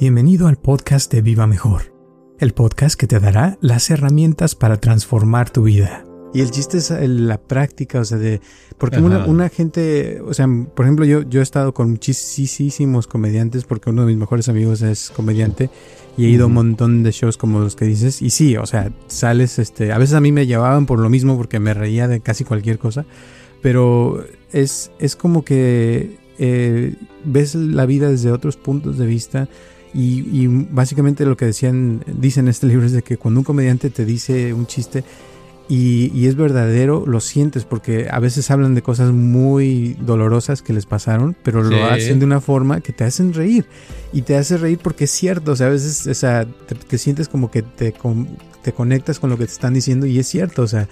Bienvenido al podcast de Viva Mejor, el podcast que te dará las herramientas para transformar tu vida. Y el chiste es la práctica, o sea, de... Porque una, una, gente, o sea, por ejemplo, yo, yo he estado con muchísimos comediantes porque uno de mis mejores amigos es comediante y he ido a un montón de shows como los que dices. Y sí, o sea, sales, este, a veces a mí me llevaban por lo mismo porque me reía de casi cualquier cosa, pero es, es como que eh, ves la vida desde otros puntos de vista y, básicamente lo que decían, dicen en este libro es de que cuando un comediante te dice un chiste y, es verdadero, lo sientes porque a veces hablan de cosas muy dolorosas que les pasaron, pero lo hacen de una forma que te hacen reír. Y te hace reír porque es cierto, o sea, a veces o sea, te, sientes como que te, te conectas con lo que te están diciendo y es cierto, o sea,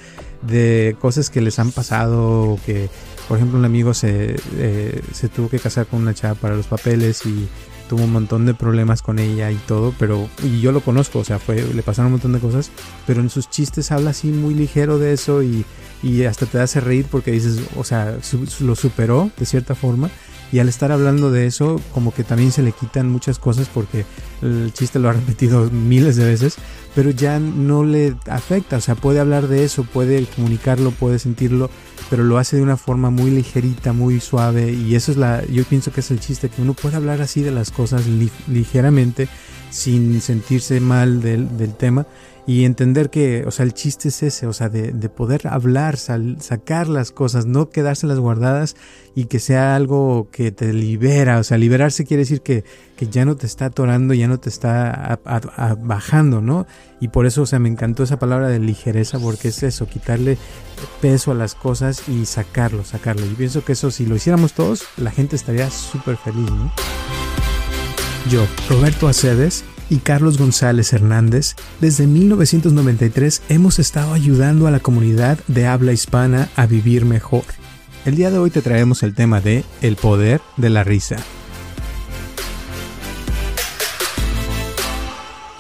de cosas que les han pasado, que por ejemplo un amigo se, eh, se tuvo que casar con una chava para los papeles y tuvo un montón de problemas con ella y todo, pero y yo lo conozco, o sea, fue le pasaron un montón de cosas, pero en sus chistes habla así muy ligero de eso y, y hasta te hace reír porque dices, o sea, lo superó de cierta forma y al estar hablando de eso como que también se le quitan muchas cosas porque el chiste lo ha repetido miles de veces, pero ya no le afecta, o sea, puede hablar de eso, puede comunicarlo, puede sentirlo, pero lo hace de una forma muy ligerita, muy suave y eso es la, yo pienso que es el chiste, que uno puede hablar así de las cosas ligeramente sin sentirse mal del, del tema y entender que, o sea, el chiste es ese, o sea, de, de poder hablar, sacar las cosas, no quedárselas guardadas y que sea algo que te libera, o sea, liberarse quiere decir que, que ya no te está atorando, ya no te está bajando, ¿no? Y por eso, o sea, me encantó esa palabra de ligereza, porque es eso, quitarle peso a las cosas y sacarlo, sacarlo. Y pienso que eso, si lo hiciéramos todos, la gente estaría súper feliz, ¿no? Yo, Roberto Aceves, y Carlos González Hernández, desde 1993 hemos estado ayudando a la comunidad de habla hispana a vivir mejor. El día de hoy te traemos el tema de El poder de la risa.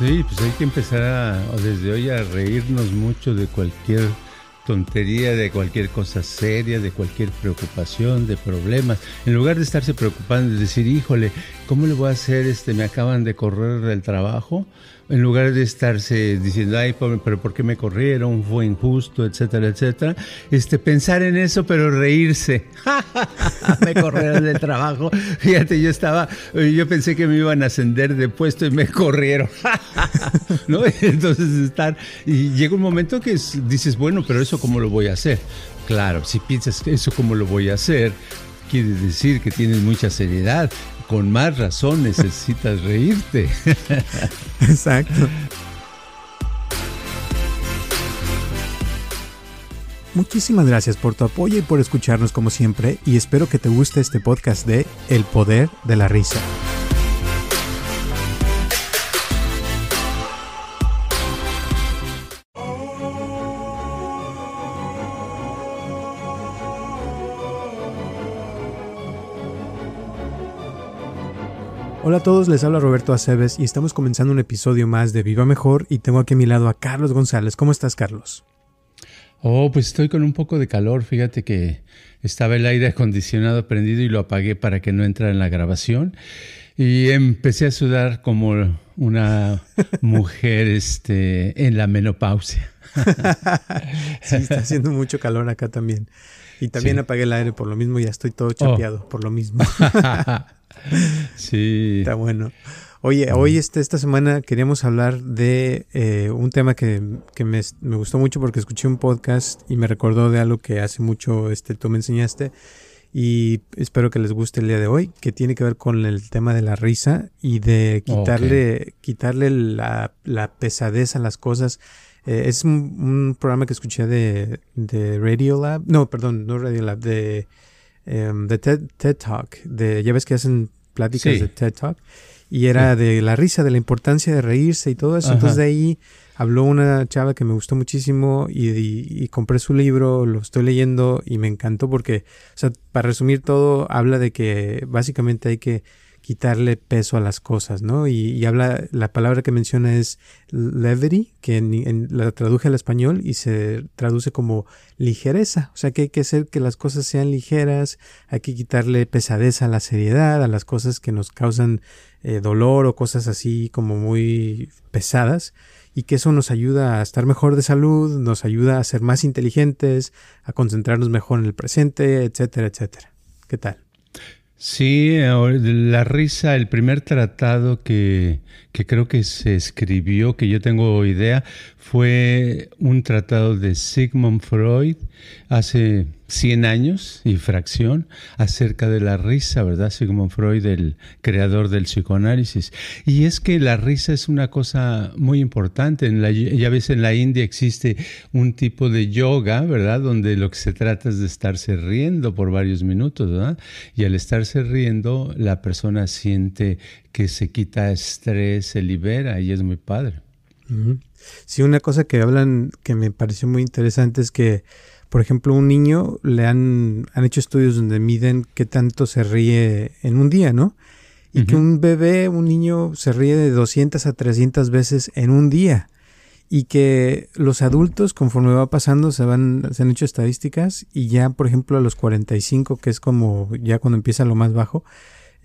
Sí, pues hay que empezar desde hoy a reírnos mucho de cualquier tontería, de cualquier cosa seria, de cualquier preocupación, de problemas. En lugar de estarse preocupando, de decir, híjole, ¿cómo le voy a hacer? Este, me acaban de correr del trabajo en lugar de estarse diciendo, ay, pero ¿por qué me corrieron? Fue injusto, etcétera, etcétera. Este, pensar en eso, pero reírse. me corrieron del trabajo. Fíjate, yo estaba, yo pensé que me iban a ascender de puesto y me corrieron. ¿No? Entonces estar, y llega un momento que dices, bueno, pero eso cómo lo voy a hacer. Claro, si piensas eso cómo lo voy a hacer, quiere decir que tienes mucha seriedad con más razón necesitas reírte. Exacto. Muchísimas gracias por tu apoyo y por escucharnos como siempre y espero que te guste este podcast de El Poder de la Risa. Hola a todos, les habla Roberto Aceves y estamos comenzando un episodio más de Viva Mejor y tengo aquí a mi lado a Carlos González. ¿Cómo estás, Carlos? Oh, pues estoy con un poco de calor. Fíjate que estaba el aire acondicionado prendido y lo apagué para que no entrara en la grabación. Y empecé a sudar como una mujer este, en la menopausia. sí, está haciendo mucho calor acá también. Y también apagué el aire por lo mismo, ya estoy todo chapeado por lo mismo. sí. Está bueno. Oye, hoy este, esta semana queríamos hablar de eh, un tema que, me, gustó mucho porque escuché un podcast y me recordó de algo que hace mucho este, tú me enseñaste y espero que les guste el día de hoy, que tiene que ver con el tema de la risa y de quitarle, quitarle la, pesadez a las cosas. Eh, es un, programa que escuché de, de Radio Lab, no, perdón, no Radio Lab, de, em, de TED, TED, Talk, de, ya ves que hacen pláticas de TED Talk, y era de la risa, de la importancia de reírse y todo eso. Entonces de ahí habló una chava que me gustó muchísimo y, compré su libro, lo estoy leyendo y me encantó porque, o sea, para resumir todo, habla de que básicamente hay que quitarle peso a las cosas, ¿no? Y, habla, la palabra que menciona es levity, que en, la traduje al español y se traduce como ligereza, o sea que hay que hacer que las cosas sean ligeras, hay que quitarle pesadez a la seriedad, a las cosas que nos causan eh, dolor o cosas así como muy pesadas y que eso nos ayuda a estar mejor de salud, nos ayuda a ser más inteligentes, a concentrarnos mejor en el presente, etcétera, etcétera. ¿Qué tal? Sí, la risa, el primer tratado que, que, creo que se escribió, que yo tengo idea, fue un tratado de Sigmund Freud hace 100 años y fracción acerca de la risa, ¿verdad? Sigmund Freud, el creador del psicoanálisis. Y es que la risa es una cosa muy importante. En la, ya ves, en la India existe un tipo de yoga, ¿verdad? Donde lo que se trata es de estarse riendo por varios minutos, ¿verdad? Y al estarse riendo, la persona siente que se quita estrés, se libera y es muy padre. Sí, una cosa que hablan que me pareció muy interesante es que por ejemplo, un niño le han, han hecho estudios donde miden qué tanto se ríe en un día, ¿no? Y que un bebé, un niño se ríe de 200 a 300 veces en un día. Y que los adultos, conforme va pasando, se, van, se han hecho estadísticas y ya, por ejemplo, a los 45, que es como ya cuando empieza lo más bajo,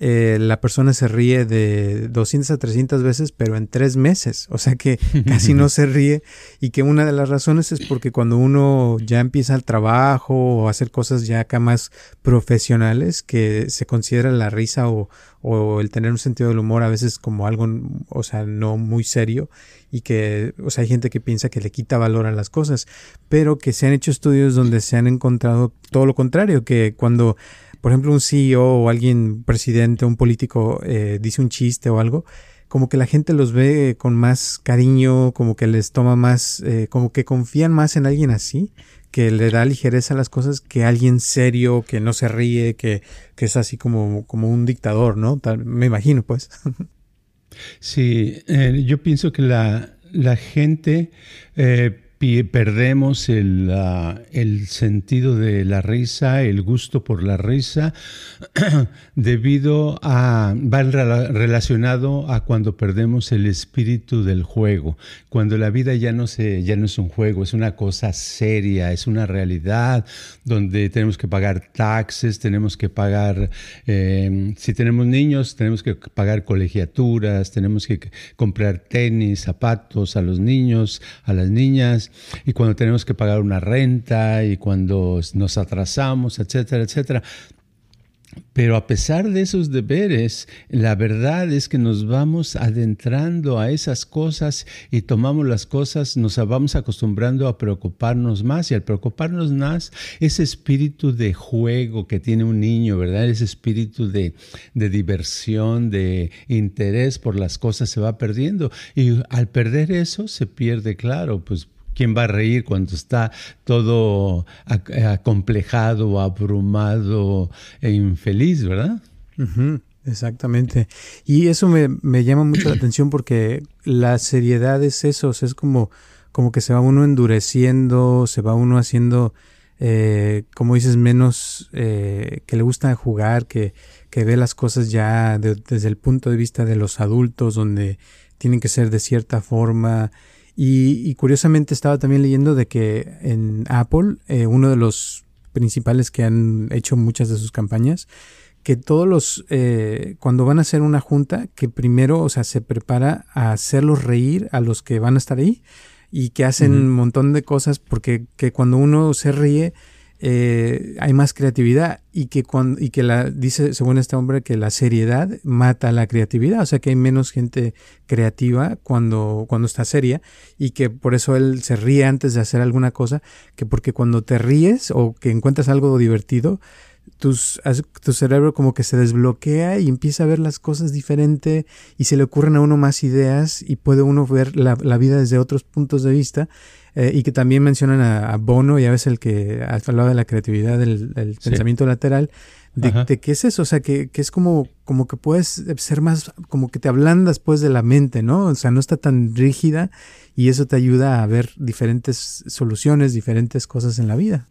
eh, la persona se ríe de 200 a 300 veces, pero en tres meses. O sea que casi no se ríe. Y que una de las razones es porque cuando uno ya empieza el trabajo o hacer cosas ya acá más profesionales, que se considera la risa o, o el tener un sentido del humor a veces como algo, o sea, no muy serio y que, o sea, hay gente que piensa que le quita valor a las cosas, pero que se han hecho estudios donde se han encontrado todo lo contrario, que cuando por ejemplo, un CEO o alguien, presidente, un político, eh, dice un chiste o algo, como que la gente los ve con más cariño, como que les toma más, eh, como que confían más en alguien así, que le da ligereza a las cosas que alguien serio, que no se ríe, que, que es así como, como un dictador, ¿no? me imagino, pues. Sí, eh, yo pienso que la, la gente perdemos el, el, sentido de la risa, el gusto por la risa, debido a, va relacionado a cuando perdemos el espíritu del juego, cuando la vida ya no, se, ya no es un juego, es una cosa seria, es una realidad donde tenemos que pagar taxes, tenemos que pagar, em, si tenemos niños, tenemos que pagar colegiaturas, tenemos que comprar tenis, zapatos a los niños, a las niñas, y cuando tenemos que pagar una renta y cuando nos atrasamos, etcétera, etcétera. Pero a pesar de esos deberes, la verdad es que nos vamos adentrando a esas cosas y tomamos las cosas, nos vamos acostumbrando a preocuparnos más y al preocuparnos más, ese espíritu de juego que tiene un niño, ¿verdad? Ese espíritu de, de diversión, de interés por las cosas se va perdiendo y al perder eso se pierde, claro, pues ¿Quién va a reír cuando está todo acomplejado, abrumado e infeliz, verdad? exactamente. Y eso me, llama mucho la atención porque la seriedad es eso, es como, como que se va uno endureciendo, se va uno haciendo, eh, como dices, menos eh, que le gusta jugar, que, que ve las cosas ya desde el punto de vista de los adultos, donde tienen que ser de cierta forma y, curiosamente estaba también leyendo de que en Apple, eh, uno de los principales que han hecho muchas de sus campañas, que todos los, eh, cuando van a hacer una junta, que primero, o sea, se prepara a hacerlos reír a los que van a estar ahí y que hacen un montón de cosas porque que cuando uno se ríe, eh, hay más creatividad y que cuando y que la dice según este hombre que la seriedad mata la creatividad. O sea que hay menos gente creativa cuando cuando está seria y que por eso él se ríe antes de hacer alguna cosa que porque cuando te ríes o que encuentras algo divertido tus, tu cerebro como que se desbloquea y empieza a ver las cosas diferente y se le ocurren a uno más ideas y puede uno ver la, la vida desde otros puntos de vista eh, y que también mencionan a, Bono, ya ves el que hablado de la creatividad del, pensamiento lateral, de, qué es eso, o sea, que, que, es como, como que puedes ser más, como que te ablandas pues de la mente, ¿no? O sea, no está tan rígida y eso te ayuda a ver diferentes soluciones, diferentes cosas en la vida.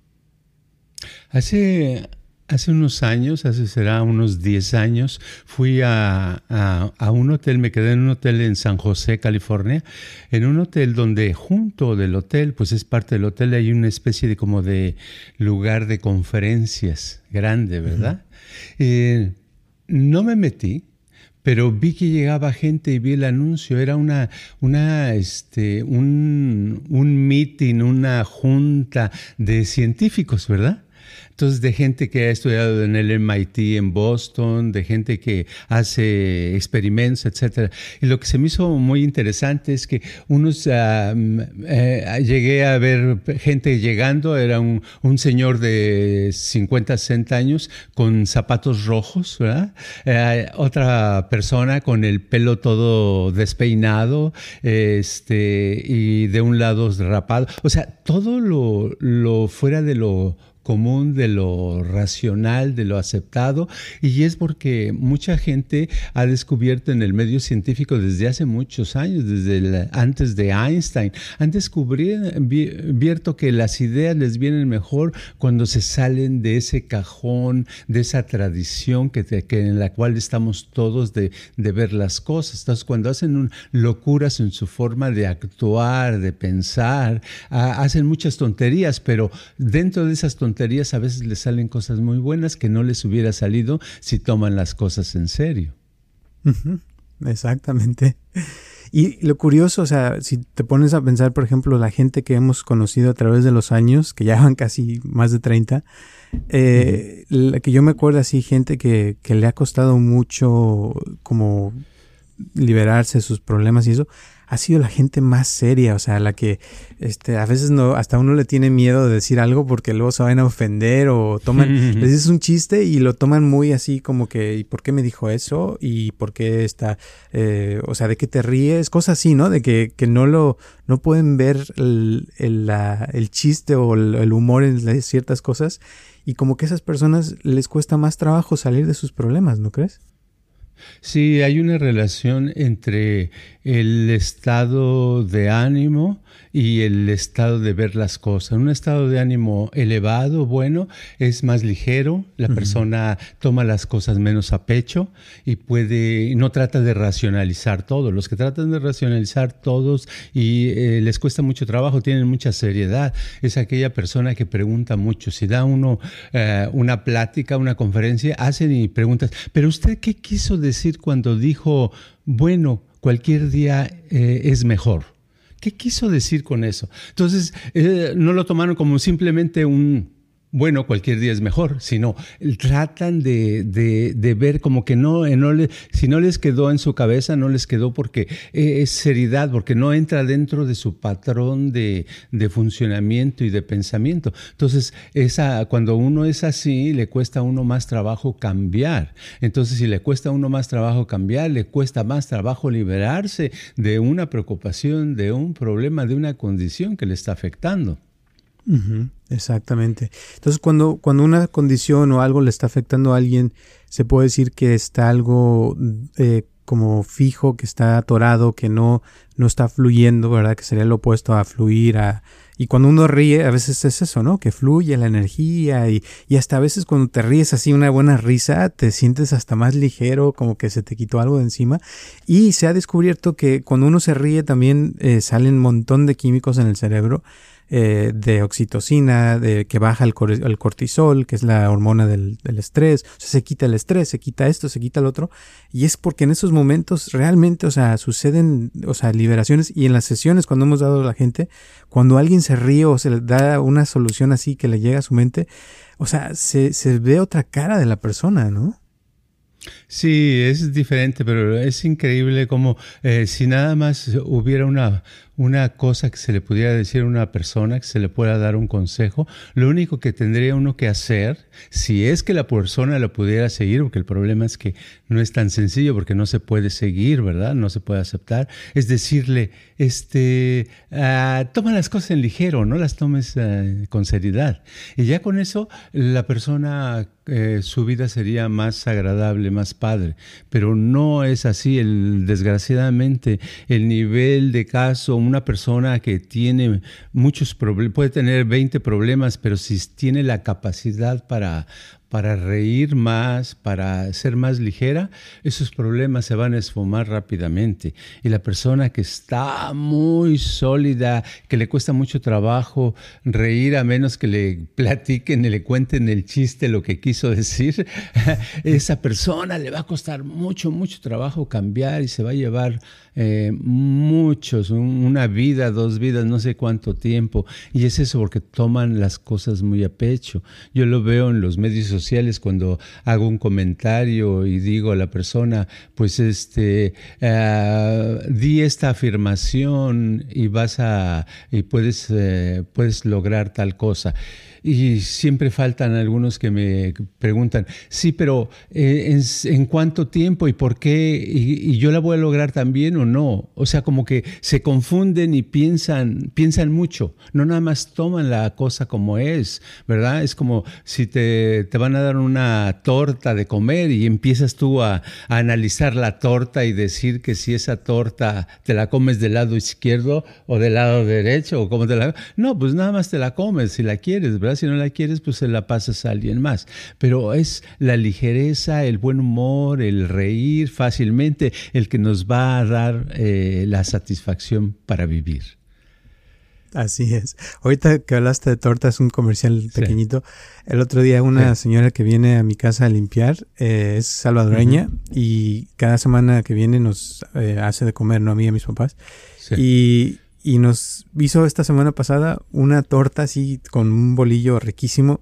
Hace, Hace unos años, hace será unos 10 años, fui a, un hotel, me quedé en un hotel en San José, California, en un hotel donde junto del hotel, pues es parte del hotel, hay una especie de como de lugar de conferencias grande, ¿verdad? Eh, no me metí, pero vi que llegaba gente y vi el anuncio. Era una, una, este, un, un meeting, una junta de científicos, ¿verdad? Entonces, de gente que ha estudiado en el MIT en Boston, de gente que hace experimentos, etcétera. Y lo que se me hizo muy interesante es que unos ah, mm, eh, llegué a ver gente llegando, era un, un, señor de 50, 60 años con zapatos rojos, ¿verdad? Eh, otra persona con el pelo todo despeinado, este, y de un lado rapado. O sea, todo lo, lo fuera de lo común, de lo racional, de lo aceptado, y es porque mucha gente ha descubierto en el medio científico desde hace muchos años, desde antes de Einstein, han descubierto que las ideas les vienen mejor cuando se salen de ese cajón, de esa tradición que, en la cual estamos todos de, ver las cosas. Entonces, cuando hacen locuras en su forma de actuar, de pensar, hacen muchas tonterías, pero dentro de esas tonterías, a veces les salen cosas muy buenas que no les hubiera salido si toman las cosas en serio. Exactamente. Y lo curioso, o sea, si te pones a pensar, por ejemplo, la gente que hemos conocido a través de los años, que ya van casi más de 30, eh, la que yo me acuerdo así, gente que, que le ha costado mucho como liberarse de sus problemas y eso, ha sido la gente más seria, o sea, la que este, a veces no, hasta uno le tiene miedo de decir algo porque luego se van a ofender o toman, les dices un chiste y lo toman muy así como que, ¿y por qué me dijo eso? ¿Y por qué está, eh, o sea, de qué te ríes? Cosas así, ¿no? De que, que no lo, no pueden ver el, el, la, el chiste o el, humor en ciertas cosas y como que a esas personas les cuesta más trabajo salir de sus problemas, ¿no crees? Sí, hay una relación entre el estado de ánimo y el estado de ver las cosas. Un estado de ánimo elevado, bueno, es más ligero, la persona toma las cosas menos a pecho y puede, no trata de racionalizar todo. Los que tratan de racionalizar todos y eh, les cuesta mucho trabajo, tienen mucha seriedad, es aquella persona que pregunta mucho. Si da uno eh, una plática, una conferencia, hacen y preguntas, pero usted qué quiso decir cuando dijo, bueno, cualquier día eh, es mejor? ¿Qué quiso decir con eso? Entonces, eh, no lo tomaron como simplemente un bueno, cualquier día es mejor, sino tratan de, de, ver como que no, eh, no le, si no les quedó en su cabeza, no les quedó porque eh, es seriedad, porque no entra dentro de su patrón de, de, funcionamiento y de pensamiento. Entonces, esa, cuando uno es así, le cuesta a uno más trabajo cambiar. Entonces, si le cuesta a uno más trabajo cambiar, le cuesta más trabajo liberarse de una preocupación, de un problema, de una condición que le está afectando. Exactamente. Entonces, cuando, cuando una condición o algo le está afectando a alguien, se puede decir que está algo eh, como fijo, que está atorado, que no, no está fluyendo, ¿verdad? Que sería lo opuesto a fluir, a... Y cuando uno ríe, a veces es eso, ¿no? Que fluye la energía y, y hasta a veces cuando te ríes así una buena risa, te sientes hasta más ligero, como que se te quitó algo de encima. Y se ha descubierto que cuando uno se ríe también eh, salen un montón de químicos en el cerebro eh, de oxitocina, de que baja el, cortisol, que es la hormona del, estrés. O sea, se quita el estrés, se quita esto, se quita el otro. Y es porque en esos momentos realmente, o sea, suceden, o sea, liberaciones. Y en las sesiones, cuando hemos dado a la gente, cuando alguien se ríe o se le da una solución así que le llega a su mente, o sea, se, se ve otra cara de la persona, ¿no? Sí, es diferente, pero es increíble como eh, si nada más hubiera una, una cosa que se le pudiera decir a una persona, que se le pueda dar un consejo, lo único que tendría uno que hacer, si es que la persona lo pudiera seguir, porque el problema es que no es tan sencillo, porque no se puede seguir, ¿verdad? No se puede aceptar, es decirle, este, ah, toma las cosas en ligero, no las tomes ah, con seriedad. Y ya con eso la persona, eh, su vida sería más agradable, más padre, pero no es así. El, desgraciadamente, el nivel de caso, una persona que tiene muchos problemas, puede tener 20 problemas, pero si tiene la capacidad para, para reír más, para ser más ligera, esos problemas se van a esfumar rápidamente. Y la persona que está muy sólida, que le cuesta mucho trabajo reír a menos que le platiquen y le cuenten el chiste, lo que quiso decir, esa persona le va a costar mucho, mucho trabajo cambiar y se va a llevar eh, muchos, una vida, dos vidas, no sé cuánto tiempo. Y es eso porque toman las cosas muy a pecho. Yo lo veo en los medios sociales cuando hago un comentario y digo a la persona, pues este, uh, di esta afirmación y vas a, y puedes, eh, puedes lograr tal cosa. Y siempre faltan algunos que me preguntan, sí, pero eh, ¿en, cuánto tiempo y por qué? Y, yo la voy a lograr también o no? O sea, como que se confunden y piensan, piensan mucho, no nada más toman la cosa como es, ¿verdad? Es como si te, te van a dar una torta de comer y empiezas tú a, a analizar la torta y decir que si esa torta te la comes del lado izquierdo o del lado derecho o como te la... No, pues nada más te la comes si la quieres, ¿verdad? Si no la quieres, pues se la pasas a alguien más. Pero es la ligereza, el buen humor, el reír fácilmente, el que nos va a dar eh, la satisfacción para vivir. Así es. Ahorita que hablaste de tortas, un comercial pequeñito. El otro día una señora que viene a mi casa a limpiar eh, es salvadoreña y cada semana que viene nos eh, hace de comer, ¿no? A mí y a mis papás. Y y nos hizo esta semana pasada una torta así con un bolillo riquísimo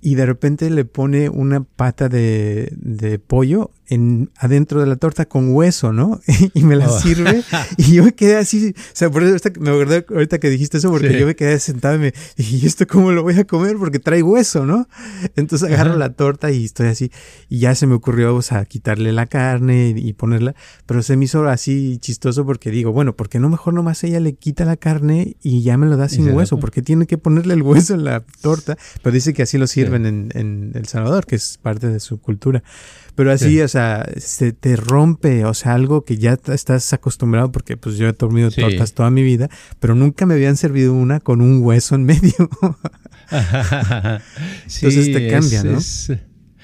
y de repente le pone una pata de, de pollo en, adentro de la torta con hueso, ¿no? y me la oh. sirve y yo me quedé así, o sea, por eso me acordé ahorita que dijiste eso, porque yo me quedé sentado y me dije, ¿y esto cómo lo voy a comer? Porque trae hueso, ¿no? Entonces agarro la torta y estoy así, y ya se me ocurrió, o sea, quitarle la carne y, ponerla, pero se me hizo así chistoso porque digo, bueno, ¿por qué no mejor nomás ella le quita la carne y ya me lo da sin hueso? Porque tiene que ponerle el hueso en la torta, pero dice que así lo sirven en, en El Salvador, que es parte de su cultura. Pero así, o sea, se te rompe, o sea, algo que ya estás acostumbrado porque pues yo he dormido tortas toda mi vida, pero nunca me habían servido una con un hueso en medio. Entonces te cambia, ¿no?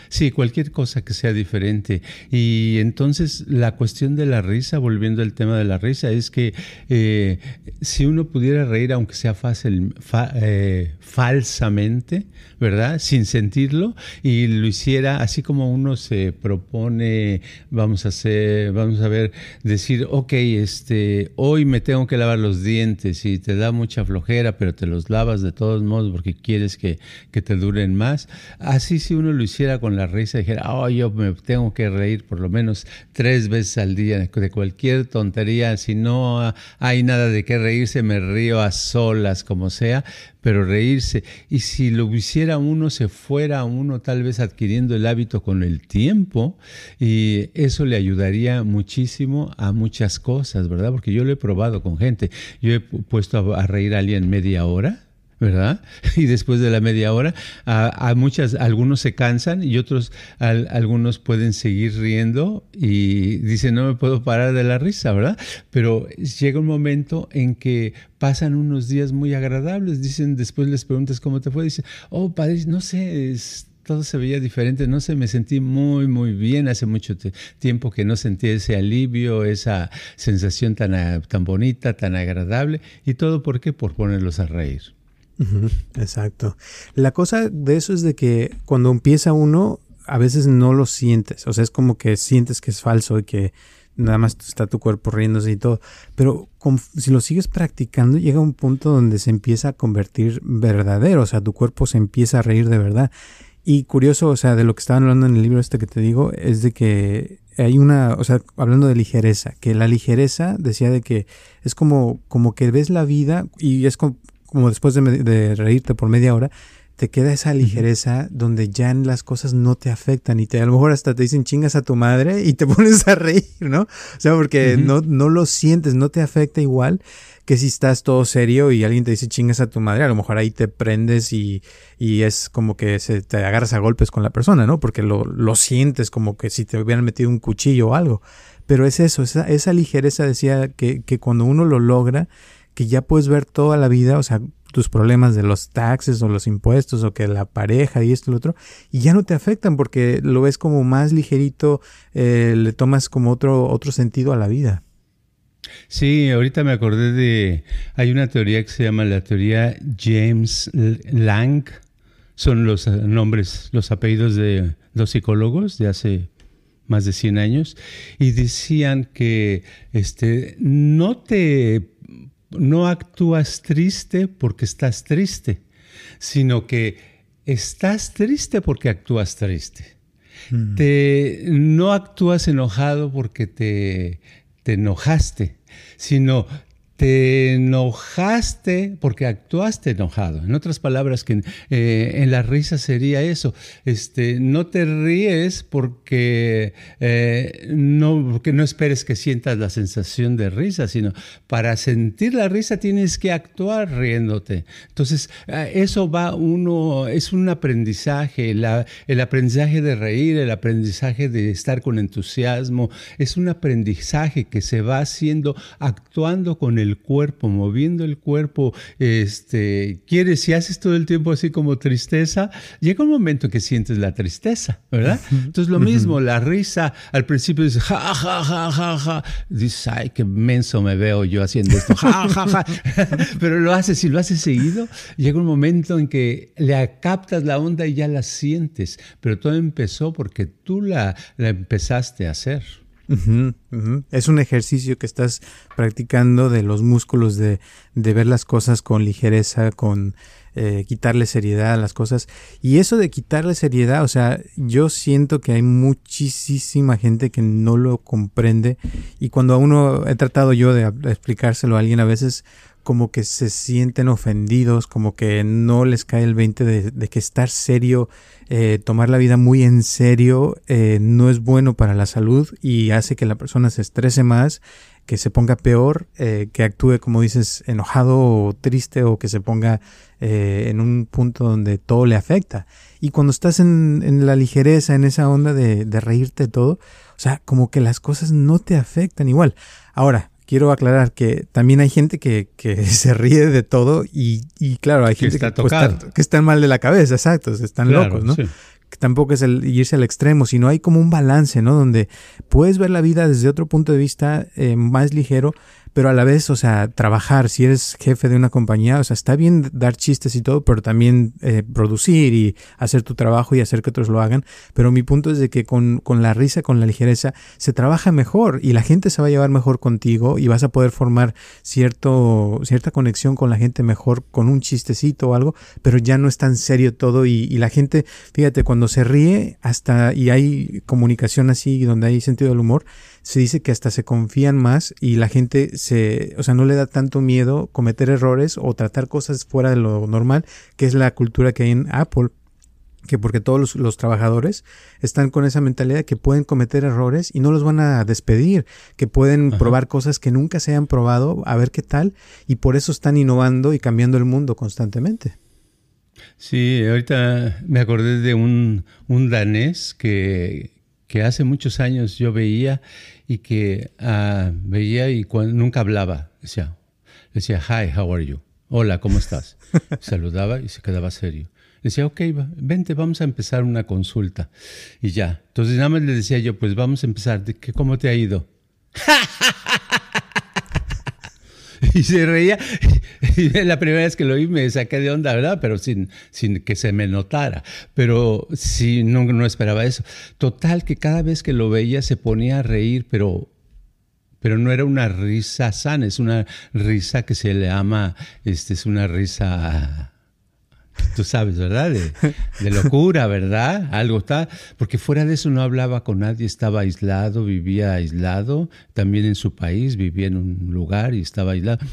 Sí, cualquier cosa que sea diferente. Y entonces la cuestión de la risa, volviendo al tema de la risa, es que eh, si uno pudiera reír, aunque sea fácil, eh, falsamente, ¿verdad? Sin sentirlo, y lo hiciera así como uno se propone, vamos a hacer, vamos a ver, decir, ok, este, hoy me tengo que lavar los dientes y te da mucha flojera, pero te los lavas de todos modos porque quieres que, que te duren más. Así si uno lo hiciera con la risa dijera, oh, yo me tengo que reír por lo menos tres veces al día de cualquier tontería, si no hay nada de qué reírse, me río a solas, como sea, pero reírse. Y si lo hiciera uno, se fuera uno tal vez adquiriendo el hábito con el tiempo, y eso le ayudaría muchísimo a muchas cosas, ¿verdad? Porque yo lo he probado con gente. Yo he puesto a, a reír a alguien media hora ¿verdad? Y después de la media hora, a, muchas, algunos se cansan y otros, algunos pueden seguir riendo y dicen, no me puedo parar de la risa, ¿verdad? Pero llega un momento en que pasan unos días muy agradables, dicen, después les preguntas cómo te fue, dicen, oh, padre, no sé, todo se veía diferente, no sé, me sentí muy, muy bien, hace mucho tiempo que no sentí ese alivio, esa sensación tan, tan bonita, tan agradable, y todo por qué, por ponerlos a reír exacto. La cosa de eso es de que cuando empieza uno, a veces no lo sientes. O sea, es como que sientes que es falso y que nada más está tu cuerpo riéndose y todo. Pero si lo sigues practicando, llega un punto donde se empieza a convertir verdadero. O sea, tu cuerpo se empieza a reír de verdad. Y curioso, o sea, de lo que estaban hablando en el libro este que te digo, es de que hay una, o sea, hablando de ligereza, que la ligereza decía de que es como, como que ves la vida y es como, como después de, reírte por media hora, te queda esa ligereza donde ya las cosas no te afectan y te, a lo mejor hasta te dicen chingas a tu madre y te pones a reír, ¿no? O sea, porque no, no lo sientes, no te afecta igual que si estás todo serio y alguien te dice chingas a tu madre, a lo mejor ahí te prendes y, y es como que se, te agarras a golpes con la persona, ¿no? Porque lo, lo sientes como que si te hubieran metido un cuchillo o algo. Pero es eso, esa, esa ligereza decía que, que cuando uno lo logra, que ya puedes ver toda la vida, o sea, tus problemas de los taxes o los impuestos o que la pareja y esto y lo otro, y ya no te afectan porque lo ves como más ligerito, eh, le tomas como otro, otro sentido a la vida. Sí, ahorita me acordé de, hay una teoría que se llama la teoría James Lang, son los nombres, los apellidos de dos psicólogos de hace más de 100 años, y decían que este, no te no actúas triste porque estás triste, sino que estás triste porque actúas triste. Mm. Te, no actúas enojado porque te, te enojaste, sino te enojaste porque actuaste enojado. En otras palabras, que eh, en la risa sería eso. Este, no te ríes porque, eh, no, porque no esperes que sientas la sensación de risa, sino para sentir la risa tienes que actuar riéndote. Entonces, eso va uno, es un aprendizaje, el aprendizaje de reír, el aprendizaje de estar con entusiasmo, es un aprendizaje que se va haciendo actuando con el el cuerpo, moviendo el cuerpo, este, quieres, si haces todo el tiempo así como tristeza, llega un momento que sientes la tristeza, ¿verdad? Entonces lo mismo, la risa, al principio dices, ja, ja, ja, ja, ja, dices, ay, qué menso me veo yo haciendo esto, ja, ja, ja, pero lo haces y lo haces seguido, llega un momento en que le captas la onda y ya la sientes, pero todo empezó porque tú la, la empezaste a hacer. Es un ejercicio que estás practicando de los músculos, de, de ver las cosas con ligereza, con eh, quitarle seriedad a las cosas. Y eso de quitarle seriedad, o sea, yo siento que hay muchísima gente que no lo comprende. Y cuando a uno he tratado yo de explicárselo a alguien, a veces como que se sienten ofendidos, como que no les cae el 20 de, que estar serio, eh, tomar la vida muy en serio, eh, no es bueno para la salud y hace que la persona se estrese más, que se ponga peor, eh, que actúe, como dices, enojado o triste o que se ponga en un punto donde todo le afecta. Y cuando estás en, la ligereza, en esa onda de, de reírte todo, o sea, como que las cosas no te afectan igual. Ahora, quiero aclarar que también hay gente que, se ríe de todo y, claro, hay gente que, pues, está que, están mal de la cabeza, exacto, están locos, ¿no? Que tampoco es el irse al extremo, sino hay como un balance, ¿no? Donde puedes ver la vida desde otro punto de vista eh, más ligero, pero a la vez, o sea, trabajar, si eres jefe de una compañía, o sea, está bien dar chistes y todo, pero también eh, producir y hacer tu trabajo y hacer que otros lo hagan. Pero mi punto es de que con, con la risa, con la ligereza, se trabaja mejor y la gente se va a llevar mejor contigo y vas a poder formar cierto, cierta conexión con la gente mejor con un chistecito o algo, pero ya no es tan serio todo y, y la gente, fíjate, cuando se ríe hasta y hay comunicación así donde hay sentido del humor, se dice que hasta se confían más y la gente se, o sea, no le da tanto miedo cometer errores o tratar cosas fuera de lo normal, que es la cultura que hay en Apple que porque todos los, trabajadores están con esa mentalidad que pueden cometer errores y no los van a despedir, que pueden probar cosas que nunca se hayan probado, a ver qué tal, y por eso están innovando y cambiando el mundo constantemente. Sí, ahorita me acordé de un, un danés que, que hace muchos años yo veía y que uh, veía y nunca hablaba. Decía, decía, hi, how are you? Hola, ¿cómo estás? Saludaba y se quedaba serio. Decía, ok, vente, vamos a empezar una consulta. Y ya. Entonces nada más le decía yo, pues vamos a empezar. ¿Cómo te ha ido? y se reía. Y la primera vez que lo oí me saqué de onda, ¿verdad? Pero sin, sin que se me notara. Pero sí, no, no esperaba eso. Total, que cada vez que lo veía se ponía a reír, pero pero no era una risa sana, es una risa que se le llama, este, es una risa tú sabes, ¿verdad? De, locura, ¿verdad? Algo está, porque fuera de eso no hablaba con nadie, estaba aislado, vivía aislado, también en su país, vivía en un lugar y estaba aislado.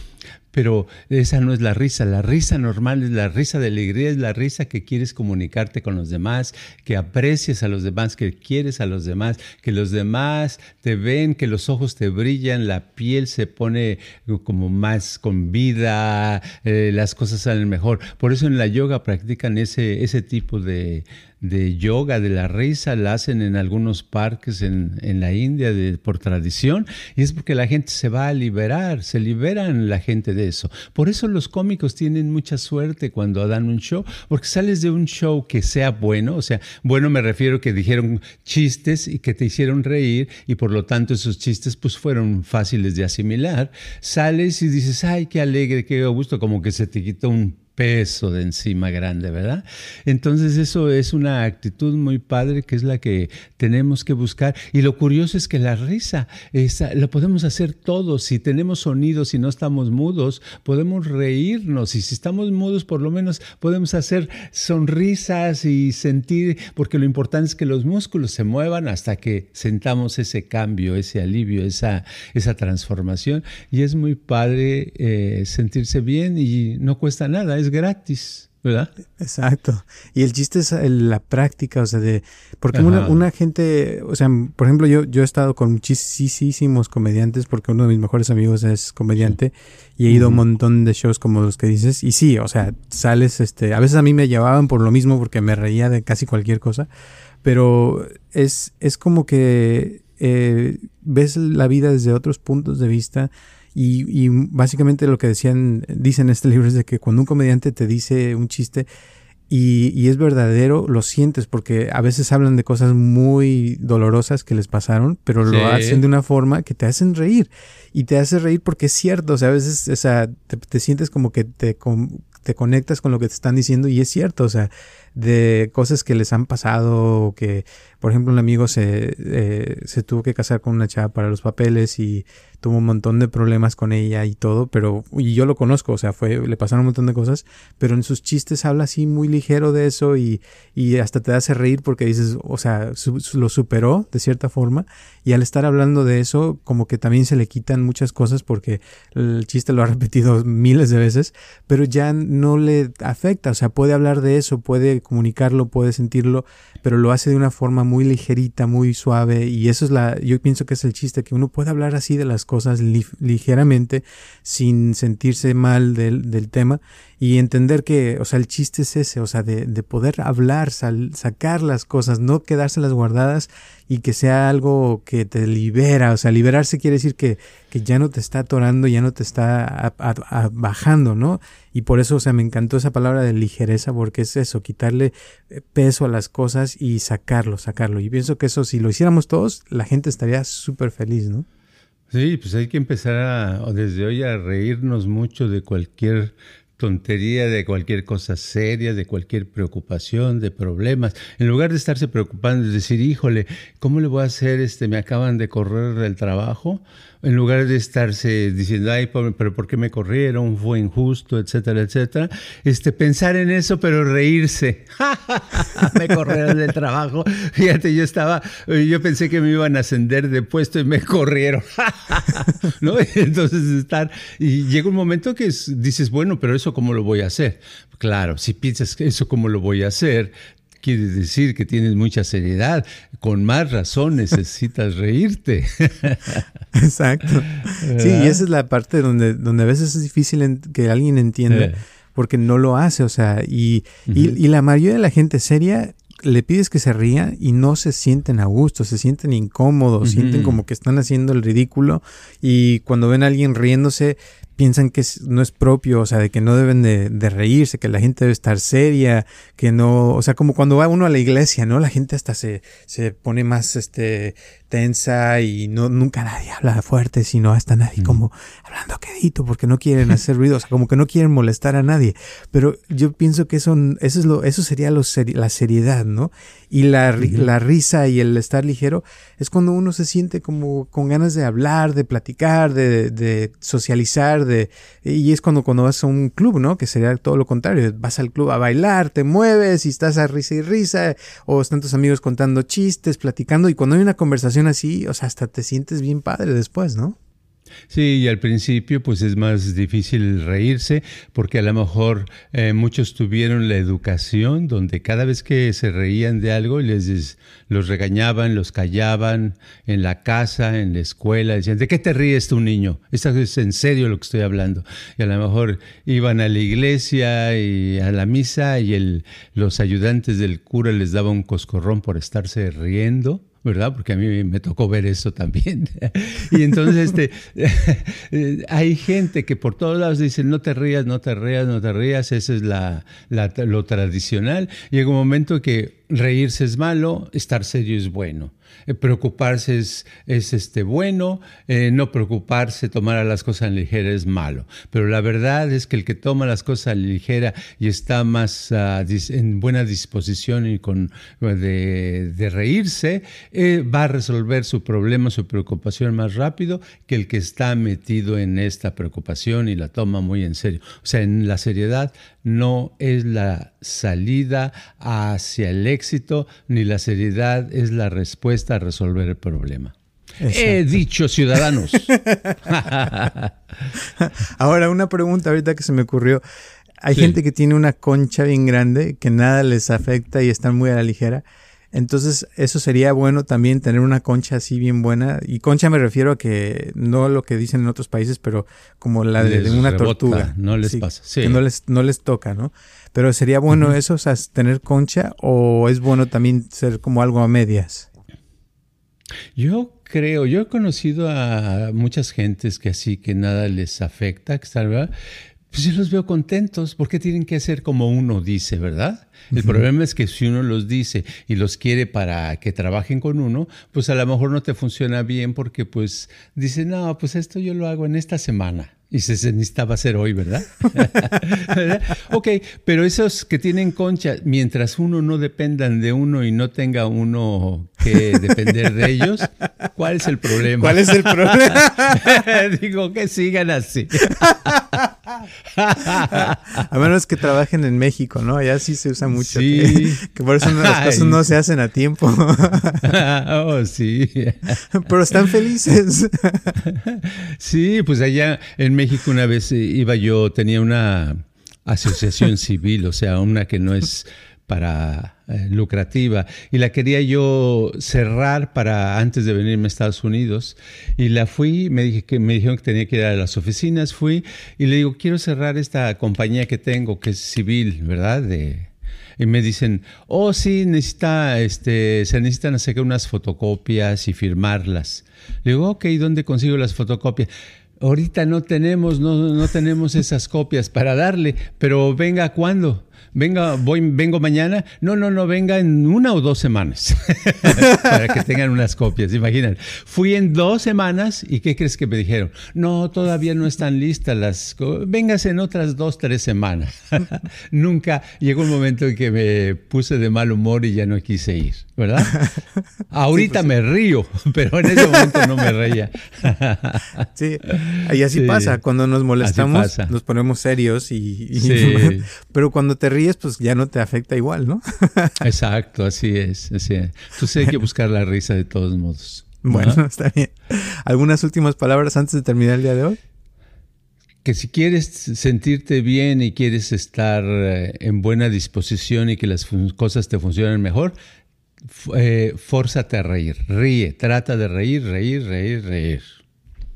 Pero esa no es la risa, la risa normal es la risa de alegría, es la risa que quieres comunicarte con los demás, que aprecias a los demás, que quieres a los demás, que los demás te ven, que los ojos te brillan, la piel se pone como más con vida, eh, las cosas salen mejor. Por eso en la yoga practican ese, ese tipo de, de yoga de la risa, la hacen en algunos parques en, en la India por tradición, y es porque la gente se va a liberar, se liberan la gente de eso. Por eso los cómicos tienen mucha suerte cuando dan un show, porque sales de un show que sea bueno, o sea, bueno me refiero que dijeron chistes y que te hicieron reír, y por lo tanto esos chistes pues fueron fáciles de asimilar, sales y dices, ay, qué alegre, qué gusto, como que se te quitó un peso de encima grande, ¿verdad? Entonces eso es una actitud muy padre que es la que tenemos que buscar. Y lo curioso es que la risa esa, lo podemos hacer todos. Si tenemos sonidos y no estamos mudos, podemos reírnos. Y si estamos mudos, por lo menos podemos hacer sonrisas y sentir, porque lo importante es que los músculos se muevan hasta que sentamos ese cambio, ese alivio, esa, esa transformación. Y es muy padre eh, sentirse bien y no cuesta nada es gratis, ¿verdad? Exacto. Y el chiste es la práctica, o sea, de... Porque una, gente, o sea, por ejemplo, yo, yo he estado con muchísimos comediantes porque uno de mis mejores amigos es comediante y he ido a un montón de shows como los que dices. Y sí, o sea, sales, este, a veces a mí me llevaban por lo mismo porque me reía de casi cualquier cosa, pero es, es como que eh, ves la vida desde otros puntos de vista y, básicamente lo que decían, dicen en este libro es de que cuando un comediante te dice un chiste y, es verdadero, lo sientes porque a veces hablan de cosas muy dolorosas que les pasaron, pero lo hacen de una forma que te hacen reír. Y te hace reír porque es cierto, o sea, a veces o sea, te, sientes como que te, te conectas con lo que te están diciendo y es cierto, o sea, de cosas que les han pasado, o que, por ejemplo, un amigo se, eh, se tuvo que casar con una chava para los papeles y tuvo un montón de problemas con ella y todo, pero, y yo lo conozco, o sea, fue, le pasaron un montón de cosas, pero en sus chistes habla así muy ligero de eso y, y hasta te hace reír porque dices, o sea, lo superó de cierta forma y al estar hablando de eso, como que también se le quitan muchas cosas porque el chiste lo ha repetido miles de veces, pero ya no le afecta, o sea, puede hablar de eso, puede comunicarlo, puede sentirlo, pero lo hace de una forma muy ligerita, muy suave y eso es la, yo pienso que es el chiste, que uno puede hablar así de las cosas ligeramente sin sentirse mal del, del, tema y entender que, o sea, el chiste es ese, o sea, de, de poder hablar, sacar las cosas, no quedárselas guardadas y que sea algo que te libera, o sea, liberarse quiere decir que, que ya no te está atorando, ya no te está bajando, ¿no? Y por eso, o sea, me encantó esa palabra de ligereza, porque es eso, quitarle eh, peso a las cosas y sacarlo, sacarlo. Y pienso que eso, si lo hiciéramos todos, la gente estaría súper feliz, ¿no? Sí, pues hay que empezar a, desde hoy a reírnos mucho de cualquier tontería, de cualquier cosa seria, de cualquier preocupación, de problemas. En lugar de estarse preocupando, de decir, híjole, ¿cómo le voy a hacer? Este, me acaban de correr del trabajo en lugar de estarse diciendo, ay, pero ¿por qué me corrieron? Fue injusto, etcétera, etcétera. Este, pensar en eso, pero reírse. me corrieron del trabajo. Fíjate, yo estaba, yo pensé que me iban a ascender de puesto y me corrieron. ¿No? Entonces estar, y llega un momento que dices, bueno, pero eso cómo lo voy a hacer. Claro, si piensas que eso cómo lo voy a hacer, quiere decir que tienes mucha seriedad. Con más razón necesitas reírte. Exacto. Sí, y esa es la parte donde, donde a veces es difícil que alguien entienda. Eh. Porque no lo hace, o sea, y, y, la mayoría de la gente seria le pides que se ría y no se sienten a gusto, se sienten incómodos, sienten como que están haciendo el ridículo y cuando ven a alguien riéndose piensan que no es propio, o sea, de que no deben de, de, reírse, que la gente debe estar seria, que no, o sea, como cuando va uno a la iglesia, ¿no? La gente hasta se, se pone más, este, tensa y no, nunca nadie habla fuerte, sino hasta nadie como hablando quedito porque no quieren hacer ruido, o sea, como que no quieren molestar a nadie. Pero yo pienso que eso, eso es lo, eso sería lo la seriedad, ¿no? Y la, la risa y el estar ligero es cuando uno se siente como con ganas de hablar, de platicar, de, de socializar, de, y es cuando, cuando vas a un club, ¿no? Que sería todo lo contrario, vas al club a bailar, te mueves y estás a risa y risa, o están tus amigos contando chistes, platicando, y cuando hay una conversación así, o sea, hasta te sientes bien padre después, ¿no? Sí, y al principio pues es más difícil reírse porque a lo mejor eh, muchos tuvieron la educación donde cada vez que se reían de algo les los regañaban, los callaban en la casa, en la escuela, decían, ¿de qué te ríes tú niño? Esto es en serio lo que estoy hablando. Y a lo mejor iban a la iglesia y a la misa y el, los ayudantes del cura les daban un coscorrón por estarse riendo ¿verdad? Porque a mí me tocó ver eso también. y entonces este, hay gente que por todos lados dice, no te rías, no te rías, no te rías, eso es la, lo tradicional. Llega un momento que reírse es malo, estar serio es bueno. Eh, preocuparse es, es este, bueno, eh, no preocuparse, tomar a las cosas ligera es malo. Pero la verdad es que el que toma las cosas ligera y está más ah, en buena disposición y con, de, reírse, eh, va a resolver su problema, su preocupación más rápido que el que está metido en esta preocupación y la toma muy en serio. O sea, en la seriedad no es la salida hacia el éxito, ni la seriedad es la respuesta a resolver el problema. He dicho, ciudadanos. Ahora, una pregunta ahorita que se me ocurrió. Hay gente que tiene una concha bien grande que nada les afecta y están muy a la ligera. Entonces, eso sería bueno también tener una concha así bien buena. Y concha me refiero a que no lo que dicen en otros países, pero como la de, una tortuga. No les pasa. Que no les, no les toca, ¿no? Pero sería bueno eso, o sea, tener concha, o es bueno también ser como algo a medias. Yo creo, yo he conocido a muchas gentes que así que nada les afecta, que ¿verdad? Pues yo los veo contentos. ¿Por qué tienen que hacer como uno dice, verdad? El problema es que si uno los dice y los quiere para que trabajen con uno, pues a lo mejor no te funciona bien porque pues dice, no, pues esto yo lo hago en esta semana. Y se, necesitaba hacer hoy, ¿verdad? Ok, pero esos que tienen concha, mientras uno no dependan de uno y no tenga uno que depender de ellos, ¿cuál es el problema? ¿Cuál es el problema? Digo que sigan así. A menos que trabajen en México, ¿no? Allá sí se usa mucho. Sí. Que, por eso las cosas no se hacen a tiempo. oh, sí. Pero están felices. Sí, pues allá en México una vez iba yo, tenía una asociación civil, o sea, una que no es para eh, lucrativa. Y la quería yo cerrar para antes de venirme a Estados Unidos. Y la fui me dijeron que tenía que ir a las oficinas. Fui y le digo quiero cerrar esta compañía que tengo que es civil verdad de y me dicen oh sí necesita este se necesitan hacer unas fotocopias y firmarlas le digo ok dónde consigo las fotocopias ahorita no tenemos no, no tenemos esas copias para darle pero venga cuándo venga, voy, vengo mañana. No, no, no, venga en una o dos semanas para que tengan unas copias. Imaginan, fui en dos semanas y ¿qué crees que me dijeron? No, todavía no están listas las. Vengas en otras dos, tres semanas. Nunca llegó un momento en que me puse de mal humor y ya no quise ir, ¿verdad? Ahorita pues me río, pero en ese momento no me reía. sí, y así pasa. Cuando nos molestamos, nos ponemos serios y. pero cuando te ríes, pues ya no te afecta igual, ¿no? Exacto, así es. Así Entonces hay que buscar la risa de todos modos. Bueno, está bien. ¿Algunas últimas palabras antes de terminar el día de hoy? Que si quieres sentirte bien y quieres estar eh, en buena disposición y que las cosas te funcionen mejor, eh, fórzate a reír. Ríe, trata de reír, reír, reír, reír.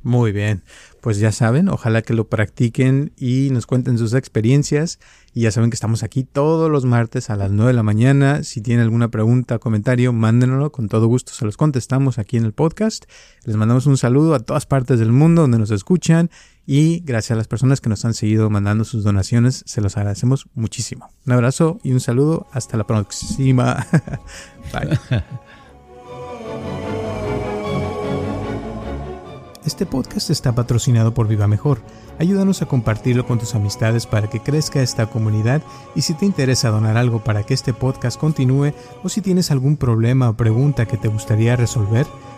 Muy bien, pues ya saben, ojalá que lo practiquen y nos cuenten sus experiencias. Y ya saben que estamos aquí todos los martes a las 9 de la mañana. Si tienen alguna pregunta o comentario, mándenlo. Con todo gusto se los contestamos aquí en el podcast. Les mandamos un saludo a todas partes del mundo donde nos escuchan. Y gracias a las personas que nos han seguido mandando sus donaciones, se los agradecemos muchísimo. Un abrazo y un saludo. Hasta la próxima. Bye. Este podcast está patrocinado por Viva Mejor. Ayúdanos a compartirlo con tus amistades para que crezca esta comunidad y si te interesa donar algo para que este podcast continúe o si tienes algún problema o pregunta que te gustaría resolver,